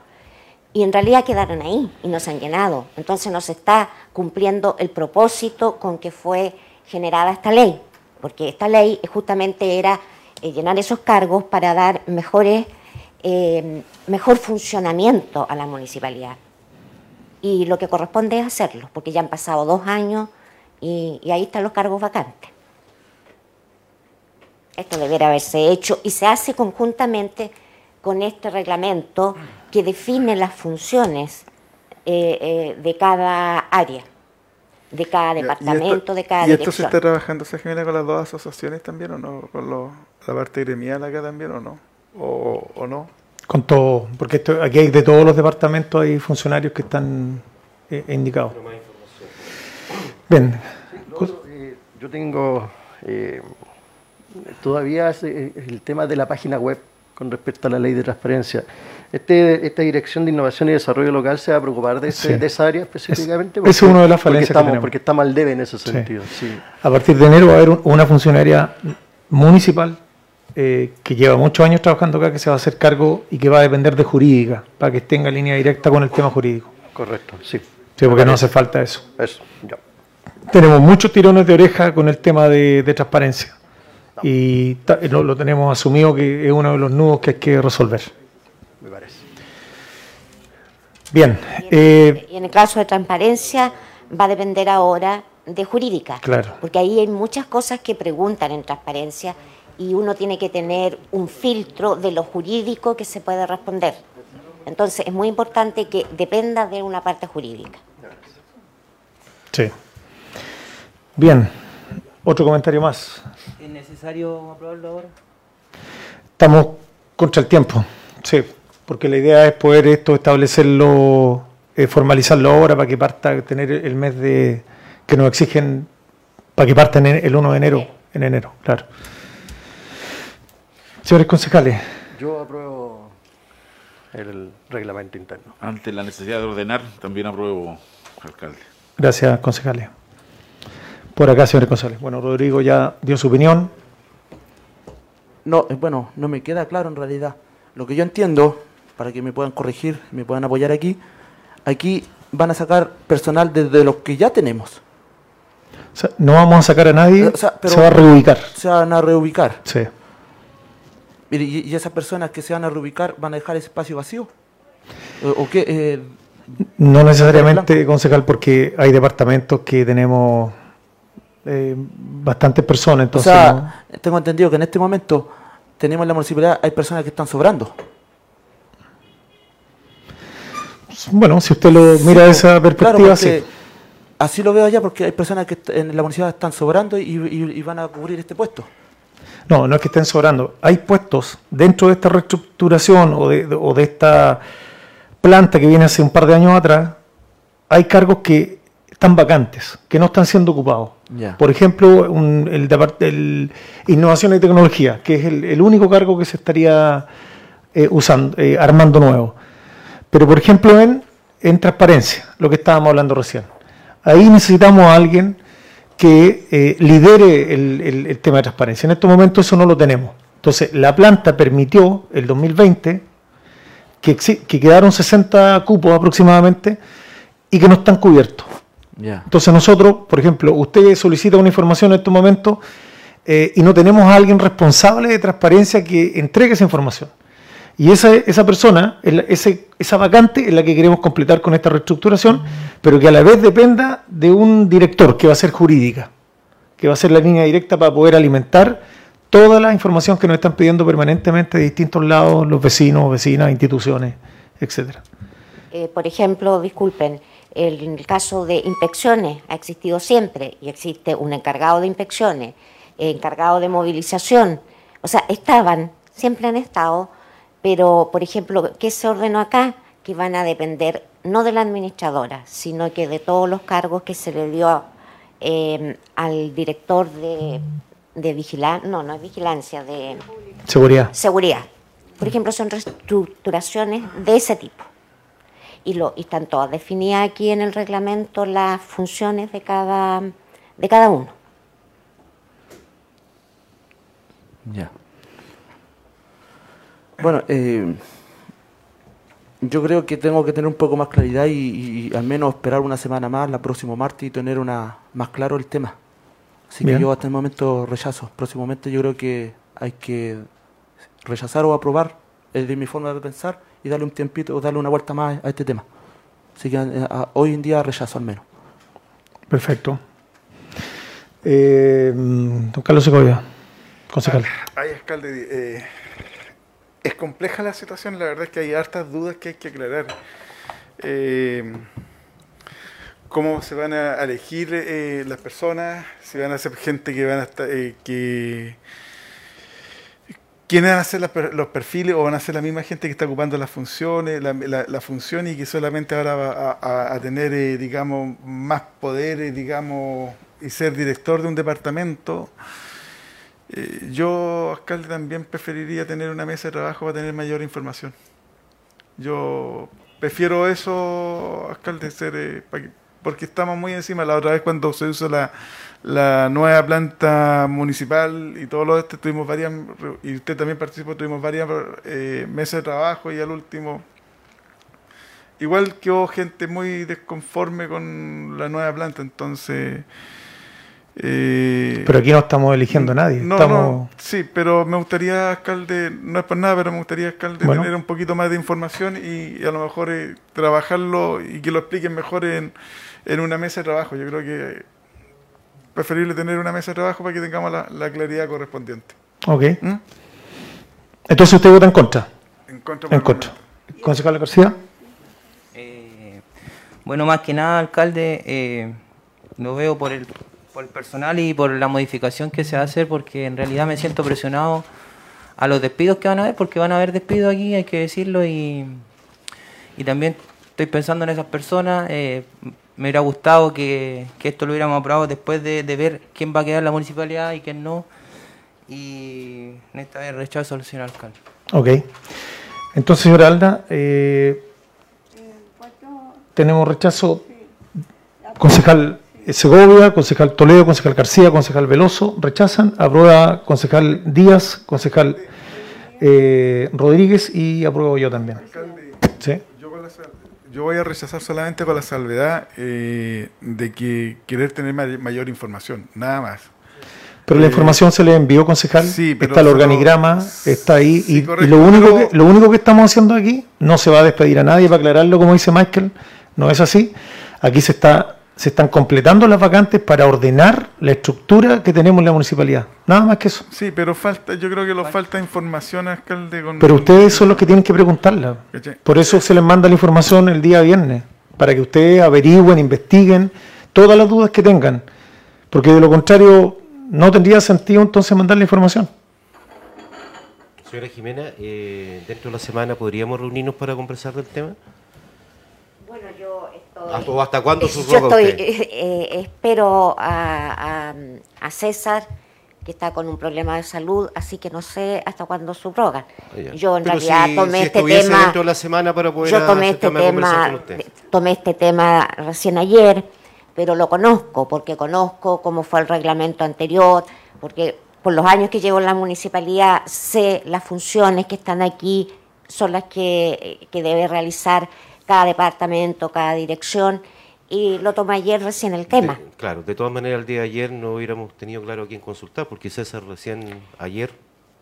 Y en realidad quedaron ahí y no se han llenado. Entonces no se está cumpliendo el propósito con que fue generada esta ley, porque esta ley justamente era eh, llenar esos cargos para dar mejores, eh, mejor funcionamiento a la municipalidad. Y lo que corresponde es hacerlo, porque ya han pasado dos años y ahí están los cargos vacantes. Esto debería haberse hecho y se hace conjuntamente con este reglamento que define las funciones eh, eh, de cada área, de cada departamento, de cada ¿Y esto se está trabajando, se genera con las dos asociaciones también o no? ¿Con la parte gremial acá también o no? ¿O, no? Con todo, porque esto, aquí hay de todos los departamentos hay funcionarios que están eh, indicados. Bien. yo tengo todavía es el tema de la página web con respecto a la ley de transparencia. Este, esta Dirección de Innovación y Desarrollo Local se va a preocupar de, esa área específicamente. Es, una de las falencias porque estamos, Porque está mal debe en ese sentido. A partir de enero va a haber una funcionaria municipal eh, que lleva muchos años trabajando acá, que se va a hacer cargo y que va a depender de jurídica, para que tenga línea directa con el tema jurídico. Correcto, sí. Sí, porque no hace falta eso. Eso, ya. Tenemos muchos tirones de oreja con el tema de transparencia y lo, tenemos asumido que es uno de los nudos que hay que resolver. Me parece. Bien. Eh, y en el caso de transparencia va a depender ahora de jurídica. Claro. Porque ahí hay muchas cosas que preguntan en transparencia y uno tiene que tener un filtro de lo jurídico que se puede responder. Entonces es muy importante que dependa de una parte jurídica. Sí. Bien, otro comentario más. ¿Es necesario aprobarlo ahora? Estamos contra el tiempo, sí, porque la idea es poder esto establecerlo, eh, formalizarlo ahora para que parta, tener el mes de que nos exigen, para que parta en el 1 de enero, en enero, claro. Señores concejales, Yo apruebo el reglamento interno. Ante la necesidad de ordenar, también apruebo, alcalde. gracias concejales. Por acá, señores concejales. Bueno, Rodrigo ya dio su opinión. No, eh, bueno, no me queda claro en realidad. Lo que yo entiendo, para que me puedan corregir, me puedan apoyar aquí, aquí van a sacar personal desde los que ya tenemos. O sea, no vamos a sacar a nadie, O sea, pero- se va a reubicar. Se van a reubicar. Sí. Mire, Y, esas personas que se van a reubicar van a dejar ese espacio vacío. ¿O, o qué? Eh, No necesariamente, concejal, porque hay departamentos que tenemos eh, bastantes personas, o entonces sea, no- tengo entendido que en este momento tenemos en la municipalidad, hay personas que están sobrando. bueno, si usted lo mira de esa perspectiva, Claro, sí. porque Así lo veo allá porque hay personas que en la municipalidad están sobrando y, y- y van a cubrir este puesto. No, no es que estén sobrando. Hay puestos dentro de esta reestructuración o de, de- o de esta planta que viene hace un par de años atrás, hay cargos que están vacantes, que no están siendo ocupados. Por ejemplo, un- el, el Innovación y Tecnología, que es el, el único cargo que se estaría eh, usando, eh, armando nuevo. Pero, por ejemplo, en, en transparencia, lo que estábamos hablando recién. Ahí necesitamos a alguien que eh, lidere el, el- el tema de transparencia. En estos momentos eso no lo tenemos. Entonces, la planta permitió, el 2020, que, que quedaron 60 cupos aproximadamente y que no están cubiertos. Entonces nosotros, por ejemplo, usted solicita una información en estos momentos eh, y no tenemos a alguien responsable de transparencia que entregue esa información. Y esa, esa persona, ese- esa vacante es la que queremos completar con esta reestructuración, pero que a la vez dependa de un director que va a ser jurídica, que va a ser la línea directa para poder alimentar toda la información que nos están pidiendo permanentemente de distintos lados los vecinos, vecinas, instituciones, etcétera. Eh, por ejemplo, disculpen, el- en el caso de inspecciones ha existido siempre y existe un encargado de inspecciones, eh, encargado de movilización. O sea, estaban, siempre han estado, pero, por ejemplo, ¿qué se ordenó acá? Que van a depender no de la administradora, sino que de todos los cargos que se le dio eh, al director de, de vigilancia, no, no es vigilancia, de Seguridad. seguridad. Por ejemplo, son reestructuraciones de ese tipo. Y, lo, y están todas definidas aquí en el reglamento las funciones de cada, de cada uno. Ya. Bueno, eh, yo creo que tengo que tener un poco más claridad y, y al menos esperar una semana más, la próximo martes, y tener una más claro el tema. Así Bien. que yo hasta el momento rechazo. Próximamente yo creo que hay que rechazar o aprobar, es de mi forma de pensar, y darle un tiempito o darle una vuelta más a este tema. Así que eh, a- hoy en día rechazo al menos. Perfecto. Eh, don Carlos Segovia, concejal. Ay, alcalde, eh, es compleja la situación, la verdad es que hay hartas dudas que hay que aclarar. Eh, ¿Cómo se van a elegir eh, las personas? Si van a ser gente que van a estar, eh, que... ¿Quiénes van a ser los perfiles o van a ser la misma gente que está ocupando las funciones, la, la- y que solamente ahora va a, tener, eh, digamos, más poderes, digamos, y ser director de un departamento? Eh, yo, alcalde, también preferiría tener una mesa de trabajo para tener mayor información. Yo prefiero eso, alcalde, ser, eh, porque estamos muy encima. La otra vez cuando se usó la, la nueva planta municipal y todo lo de esto, tuvimos varias, y usted también participó, tuvimos varias eh, mesas de trabajo y al último... Igual quedó gente muy desconforme con la nueva planta, entonces... eh, Pero aquí no estamos eligiendo a nadie. no, estamos... no, sí, pero me gustaría, alcalde, no es por nada, pero me gustaría, alcalde, Bueno. tener un poquito más de información y, y a lo mejor eh, trabajarlo y que lo expliquen mejor en, en una mesa de trabajo. Yo creo que preferible tener una mesa de trabajo para que tengamos la, la claridad correspondiente. Ok. ¿Mm? Entonces usted vota en contra. En contra. por En el contra. Concejal García. Eh, bueno, más que nada, alcalde, eh, lo veo por el, por el personal y por la modificación que se va a hacer, porque en realidad me siento presionado a los despidos que van a haber, porque van a haber despidos aquí, hay que decirlo, y, y también estoy pensando en esas personas. eh, me hubiera gustado que, que esto lo hubiéramos aprobado después de, de ver quién va a quedar en la municipalidad y quién no. Y en esta vez rechazo al señor alcalde. Ok. Entonces, señora Alda, eh, tenemos rechazo. Concejal Segovia, concejal Toledo, concejal García, concejal Veloso, rechazan. Aprueba concejal Díaz, concejal eh, Rodríguez y apruebo yo también. ¿Sí? Yo, voy a rechazar solamente con la salvedad eh, de que querer tener may- mayor información, nada más. Pero la Eh, información se le envió, concejal. sí, pero está el organigrama, está ahí. Sí, y, lo, único que, lo único que estamos haciendo aquí, no se va a despedir a nadie para aclararlo, como dice Michael, no es así. Aquí se está se están completando las vacantes para ordenar la estructura que tenemos en la municipalidad. Nada más que eso. Sí, pero falta, yo creo que nos falta información, alcalde. Con, Pero ustedes son los que tienen que preguntarla. Por eso se les manda la información el día viernes, para que ustedes averigüen, investiguen todas las dudas que tengan. Porque de lo contrario, no tendría sentido entonces mandar la información. Señora Jimena, eh, dentro de la semana podríamos reunirnos para conversar del tema. Yo estoy... ¿Hasta- o hasta cuándo Eh, subroga Yo estoy, eh, eh, espero a, a- a César, que está con un problema de salud, así que no sé hasta cuándo subrogan. Ah. Yo en Pero realidad si- tomé si este tema... dentro de la semana para poder yo tomé este tema, tomé este tema recién ayer, pero lo conozco, porque conozco cómo fue el reglamento anterior, porque por los años que llevo en la municipalidad sé las funciones que están aquí, son las que, que debe realizar cada departamento, cada dirección, y lo tomé ayer recién el tema. De- claro, de todas maneras el día de ayer no hubiéramos tenido claro a quién consultar, porque César recién ayer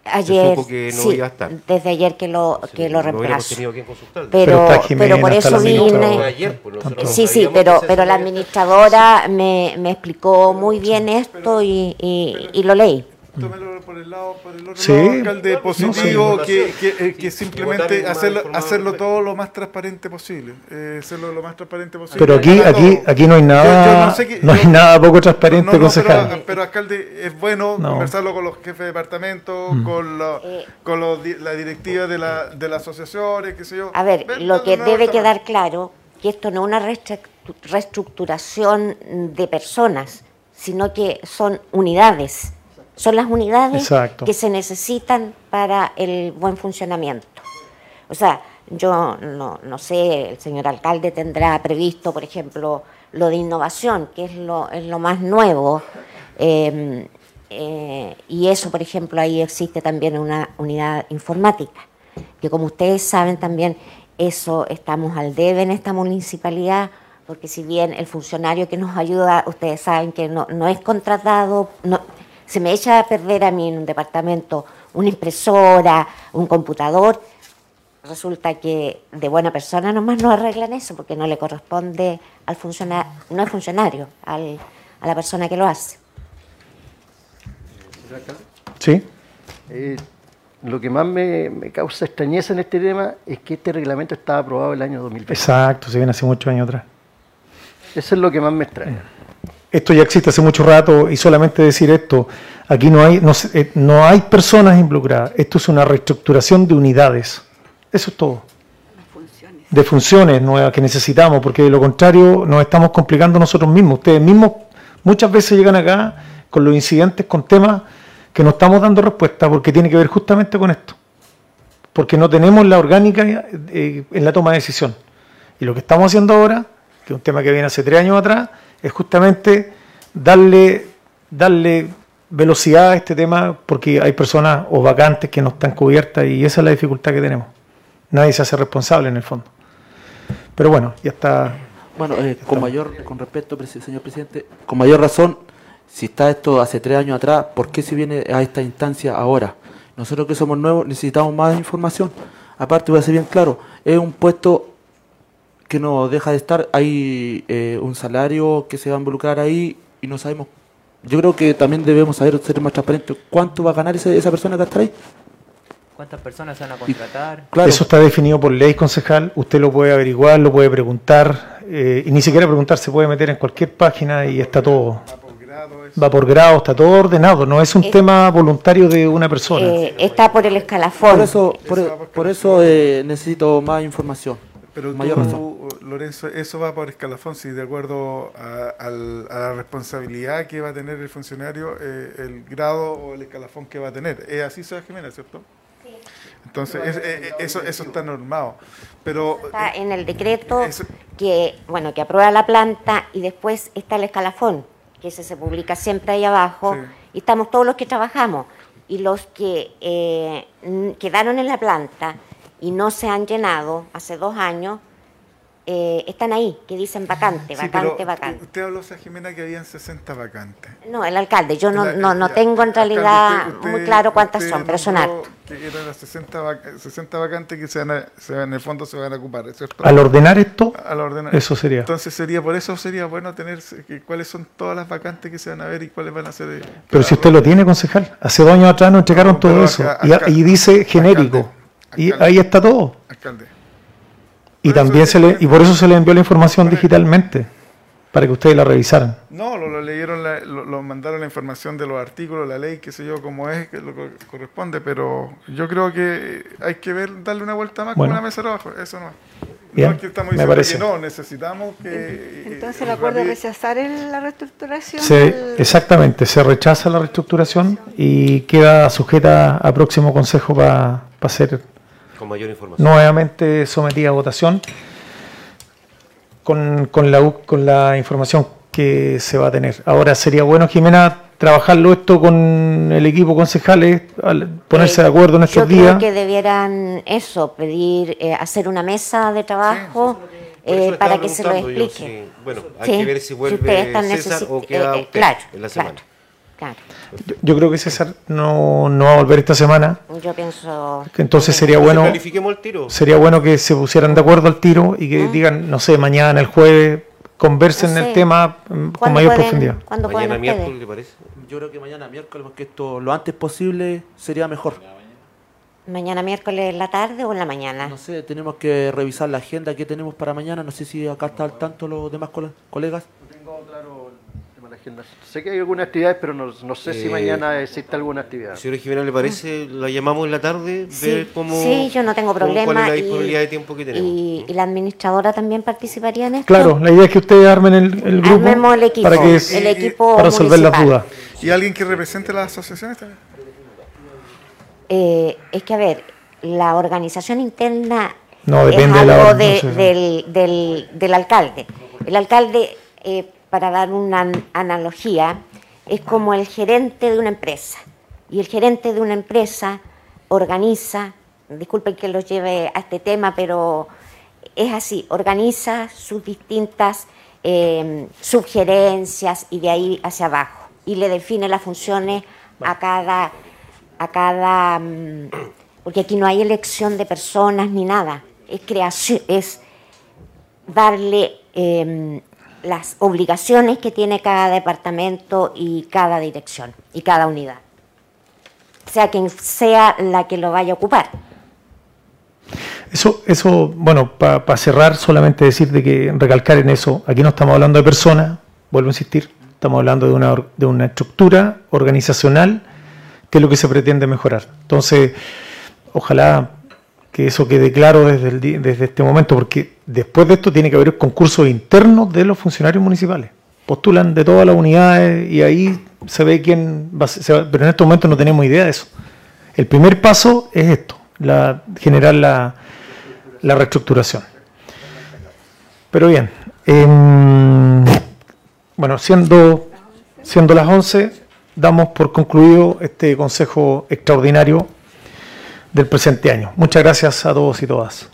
Ayer, supo que no sí, iba a estar. desde ayer que lo, que lo no hubiéramos reemplazo. tenido a quién consultar. Pero, Pero por eso vine. Ayer, pues, Sí, sí, pero, que pero la administradora me, me explicó muy bien esto y, y, y lo leí. Tómelo por el lado, por el otro Sí. lado, alcalde, sí, positivo, sí. que, que, eh, que Y simplemente hacerlo, hacerlo todo lo más transparente posible. eh, hacerlo lo más transparente posible. Pero aquí, aquí, aquí no hay Yo- nada, yo no sé qué- no hay yo- nada poco transparente, No, no, concejal. pero, pero, alcalde, es bueno No. conversarlo con los jefes de departamento, Mm. con, la, Eh. con los la directiva de, la, de las asociaciones, qué sé yo. A ver, Ver- lo que no, debe no, quedar claro que esto no es una reestructu- reestructuración de personas, sino que son unidades. Son las unidades Exacto. que se necesitan para el buen funcionamiento. O sea, yo no, no sé, el señor alcalde tendrá previsto, por ejemplo, lo de innovación, que es lo, es lo más nuevo. eh, eh, y eso, por ejemplo, ahí existe también una unidad informática, que como ustedes saben también, eso estamos al debe en esta municipalidad, porque si bien el funcionario que nos ayuda, ustedes saben que no, no es contratado, no, se me echa a perder a mí en un departamento una impresora, un computador, resulta que de buena persona nomás no arreglan eso porque no le corresponde al funcionario, no es funcionario, al- a la persona que lo hace. Sí. Eh, lo que más me, me causa extrañeza en este tema es que este reglamento estaba aprobado el año 2020. Exacto, se viene hace muchos años atrás. Eso es lo que más me extraña. Esto ya existe hace mucho rato y solamente decir esto, aquí no hay, no, eh, no hay personas involucradas, esto es una reestructuración de unidades. Eso es todo. De funciones nuevas que necesitamos, porque de lo contrario nos estamos complicando nosotros mismos. Ustedes mismos muchas veces llegan acá con los incidentes, con temas que no estamos dando respuesta, porque tiene que ver justamente con esto. Porque no tenemos la orgánica eh, en la toma de decisión. Y lo que estamos haciendo ahora, que es un tema que viene hace tres años atrás, es justamente darle, darle velocidad a este tema porque hay personas o vacantes que no están cubiertas y esa es la dificultad que tenemos. Nadie se hace responsable en el fondo. Pero bueno, ya está. Bueno, eh, con mayor, con respecto, presi- señor presidente, con mayor razón, si está esto hace tres años atrás, ¿por qué se viene a esta instancia ahora? Nosotros que somos nuevos necesitamos más información. Aparte, voy a ser bien claro, es un puesto que no deja de estar, hay eh, un salario que se va a involucrar ahí y no sabemos. Yo creo que también debemos saber ser más transparentes. ¿Cuánto va a ganar ese- esa persona que está ahí? ¿Cuántas personas se van a contratar? Claro. Eso está definido por ley, concejal. Usted lo puede averiguar, lo puede preguntar. eh, y ni siquiera preguntar, se puede meter en cualquier página y está todo. Va por grado, eso. Va por grado, está todo ordenado, no es un Eh, tema voluntario de una persona. Eh, está por el escalafón. Por eso, por, por eso eh, necesito más información. Pero mayor tú, razón. Lorenzo, eso va por escalafón, si de acuerdo a, la responsabilidad que va a tener el funcionario, eh, el grado o el escalafón que va a tener. Es así, Seba Jiménez, ¿cierto? Entonces, es- eh, eso, eso está normado. Pero Está eh, en el decreto eso- que, bueno, que aprueba la planta y después está el escalafón, que ese se publica siempre ahí abajo. Sí. Y estamos todos los que trabajamos. Y los que eh, n- quedaron en la planta y no se han llenado hace dos años, eh, están ahí, que dicen vacante, sí, vacante, pero vacante. usted habló, Seba Jimena, que habían 60 vacantes. No, el alcalde, yo no, La- no, no tengo en realidad usted- muy claro cuántas son, pero son hartas. Que eran las 60, vac- 60 vacantes que se van a- se van- en el fondo se van a ocupar, ¿cierto? Al ordenar esto, Al ordenar. eso sería. Entonces sería, por eso sería bueno tener que, cuáles son todas las vacantes que se van a ver y cuáles van a ser. eh, Pero si usted lo tiene, concejal, hace dos años atrás nos entregaron No, todo eso. acá- Y, dice genérico. alcalde, Y ahí está todo. Alcalde. Y Por eso también se le, y por eso se le envió la información digitalmente, para que ustedes la revisaran. No, lo, lo leyeron, la- lo, lo mandaron la información de los artículos, la ley, qué sé yo, cómo es, que lo que corresponde, pero yo creo que hay que ver, darle una vuelta más Bueno. con una mesa de trabajo, eso no. Bien, no es que estamos me diciendo parece. que no, necesitamos que... eh, Entonces el acuerdo es rechazar el- la reestructuración. Se, exactamente, se rechaza la reestructuración y queda sujeta a próximo consejo para ser Con mayor información. nuevamente sometida a votación con, con la, con la información que se va a tener. Ahora sería bueno, Jimena, trabajarlo esto con el equipo concejales, al ponerse Eh, de acuerdo en estos Yo creo días. que debieran eso, pedir, eh, hacer una mesa de trabajo eso eh, para que se lo preguntando yo, explique. si- bueno, hay Sí, que ver si vuelve ustedes están César o queda eh, eh, usted claro, en la semana. claro. Yo, yo creo que César no, no va a volver esta semana, Yo pienso... entonces sería Entonces, bueno Planifiquemos el tiro. sería bueno que se pusieran de acuerdo al tiro y que digan, no sé, mañana, el jueves, conversen No sé. el tema mm, con ¿Cuándo mayor pueden- profundidad. ¿Cuándo pueden Mañana miércoles, ¿le parece? Yo creo que mañana miércoles, porque esto lo antes posible sería mejor. ¿Mañana miércoles en la tarde o en la mañana? No sé, tenemos que revisar la agenda que tenemos para mañana. No sé si acá está al tanto los demás cole- colegas. No tengo claro el tema de la agenda. Sé que hay algunas actividades, pero no, no sé si Eh, mañana existe alguna actividad. Señora Jimena, ¿le parece? La llamamos en la tarde, Sí, ver cómo. sí, yo no tengo cómo- problema. ¿Cuál es la y- disponibilidad de tiempo que tenemos? Y, y la administradora también participaría en esto. Claro, la idea es que ustedes armen el, el grupo Armemos el equipo, para, que, el equipo para resolver las dudas. ¿Y alguien que represente las asociaciones también? Eh, es que, a ver, la organización interna No, es depende de la algo de- organización. del, del, del alcalde. El alcalde, eh, para dar una an- analogía, es como el gerente de una empresa. Y el gerente de una empresa organiza, disculpen que los lleve a este tema, pero es así, organiza sus distintas eh, sugerencias y de ahí hacia abajo. Y le define las funciones a cada, a cada mm, porque aquí no hay elección de personas ni nada, es creación, es darle eh, las obligaciones que tiene cada departamento y cada dirección y cada unidad, sea quien sea la que lo vaya a ocupar. Eso, eso bueno, para cerrar, solamente decir de que recalcar en eso, aquí no estamos hablando de personas, vuelvo a insistir, estamos hablando de una, de una estructura organizacional que es lo que se pretende mejorar. Entonces, ojalá que eso quede claro desde, este momento, porque después de esto tiene que haber concursos internos de los funcionarios municipales. Postulan de todas las unidades y ahí se ve quién va a ser, pero en este momento no tenemos idea de eso. El primer paso es esto, generar la, la reestructuración. Pero bien, em, bueno, siendo, siendo las 11, damos por concluido este consejo extraordinario del presente año. Muchas gracias a todos y todas.